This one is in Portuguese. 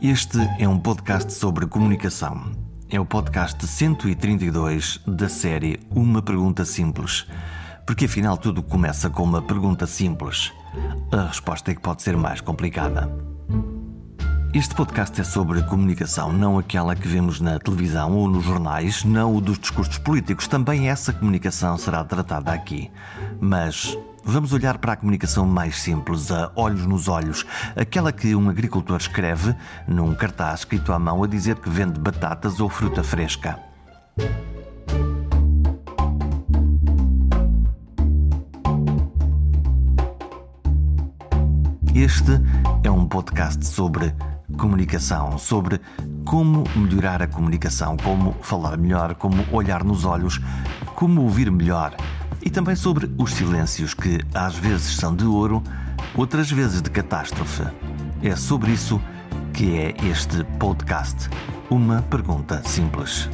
Este é um podcast sobre comunicação. É o podcast 132 da série Uma Pergunta Simples. Porque afinal tudo começa com uma pergunta simples. A resposta é que pode ser mais complicada. Este podcast é sobre comunicação, não aquela que vemos na televisão ou nos jornais, não o dos discursos políticos. Também essa comunicação será tratada aqui. Mas Vamos olhar para a comunicação mais simples, a olhos nos olhos, aquela que um agricultor escreve num cartaz escrito à mão a dizer que vende batatas ou fruta fresca. Este é um podcast sobre comunicação, sobre como melhorar a comunicação, como falar melhor, como olhar nos olhos, como ouvir melhor e também sobre os silêncios que às vezes são de ouro, outras vezes de catástrofe. É sobre isso que é este podcast. Uma pergunta simples.